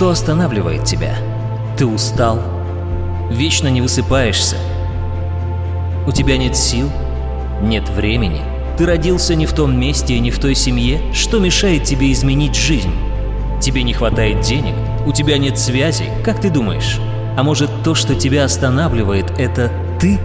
Что останавливает тебя? Ты устал? Вечно не высыпаешься? У тебя нет сил? Нет времени? Ты родился не в том месте и не в той семье? Что мешает тебе изменить жизнь? Тебе не хватает денег? У тебя нет связи? Как ты думаешь? А может то, что тебя останавливает, это ты?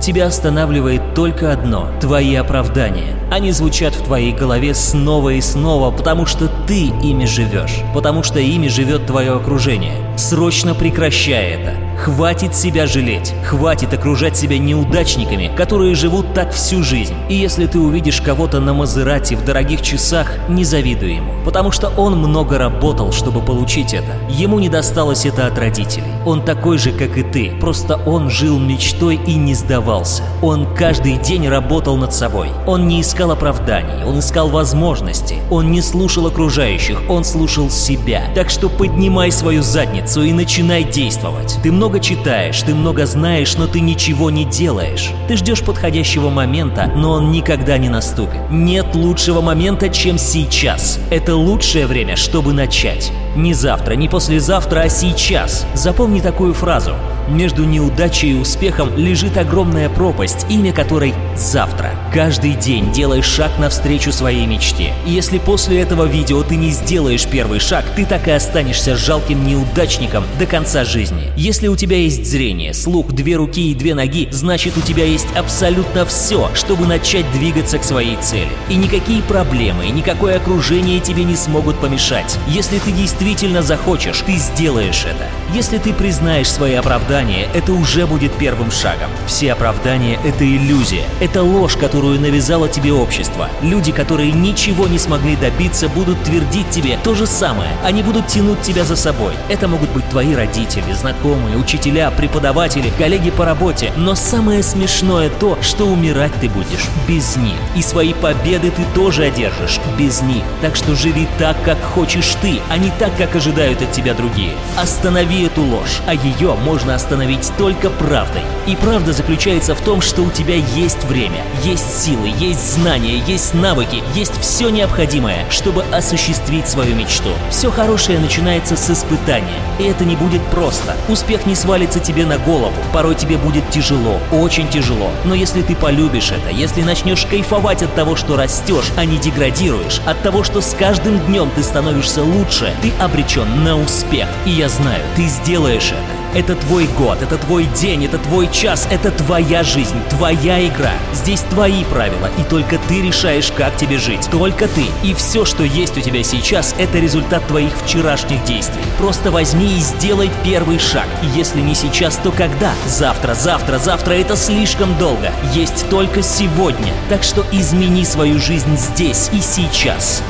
Тебя останавливает только одно – твои оправдания. Они звучат в твоей голове снова и снова, потому что ты ими живешь, потому что ими живет твое окружение. Срочно прекращай это. Хватит себя жалеть, хватит окружать себя неудачниками, которые живут так всю жизнь. И если ты увидишь кого-то на Мазерате в дорогих часах, не завидуй ему, потому что он много работал, чтобы получить это. Ему не досталось это от родителей. Он такой же, как и ты, просто он жил мечтой и не сдавался. Он каждый день работал над собой. Он не искал оправданий, он искал возможности. Он не слушал окружающих, он слушал себя. Так что поднимай свою задницу и начинай действовать. Ты много читаешь, ты много знаешь, но ты ничего не делаешь. Ты ждешь подходящего момента, но он никогда не наступит. Нет лучшего момента, чем сейчас. Это лучшее время, чтобы начать. Не завтра, не послезавтра, а сейчас. Запомни такую фразу. Между неудачей и успехом лежит огромная пропасть, имя которой «завтра». Каждый день делай шаг навстречу своей мечте. И если после этого видео ты не сделаешь первый шаг, ты так и останешься жалким неудачником до конца жизни. Если у тебя есть зрение, слух, две руки и две ноги, значит у тебя есть абсолютно все, чтобы начать двигаться к своей цели. И никакие проблемы, и никакое окружение тебе не смогут помешать. Если ты действительно захочешь, ты сделаешь это. Если ты признаешь свои оправдания, это уже будет первым шагом. Все оправдания — это иллюзия. Это ложь, которую навязало тебе общество. Люди, которые ничего не смогли добиться, будут твердить тебе то же самое. Они будут тянуть тебя за собой. Это могут быть твои родители, знакомые, учителя, преподаватели, коллеги по работе. Но самое смешное то, что умирать ты будешь без них. И свои победы ты тоже одержишь без них. Так что живи так, как хочешь ты, а не так, как ожидают от тебя другие. Останови эту ложь, а ее можно остановить только правдой. И правда заключается в том, что у тебя есть время, есть силы, есть знания, есть навыки, есть все необходимое, чтобы осуществить свою мечту. Все хорошее начинается с испытания, и это не будет просто. Успех не свалится тебе на голову, порой тебе будет тяжело, очень тяжело. Но если ты полюбишь это, если начнешь кайфовать от того, что растешь, а не деградируешь, от того, что с каждым днем ты становишься лучше, ты обречен на успех. И я знаю, ты сделаешь это. Это твой год, это твой день, это твой час, это твоя жизнь, твоя игра. Здесь твои правила, и только ты решаешь, как тебе жить. Только ты. И все, что есть у тебя сейчас, это результат твоих вчерашних действий. Просто возьми и сделай первый шаг. И если не сейчас, то когда? Завтра, завтра, завтра это слишком долго. Есть только сегодня. Так что измени свою жизнь здесь и сейчас.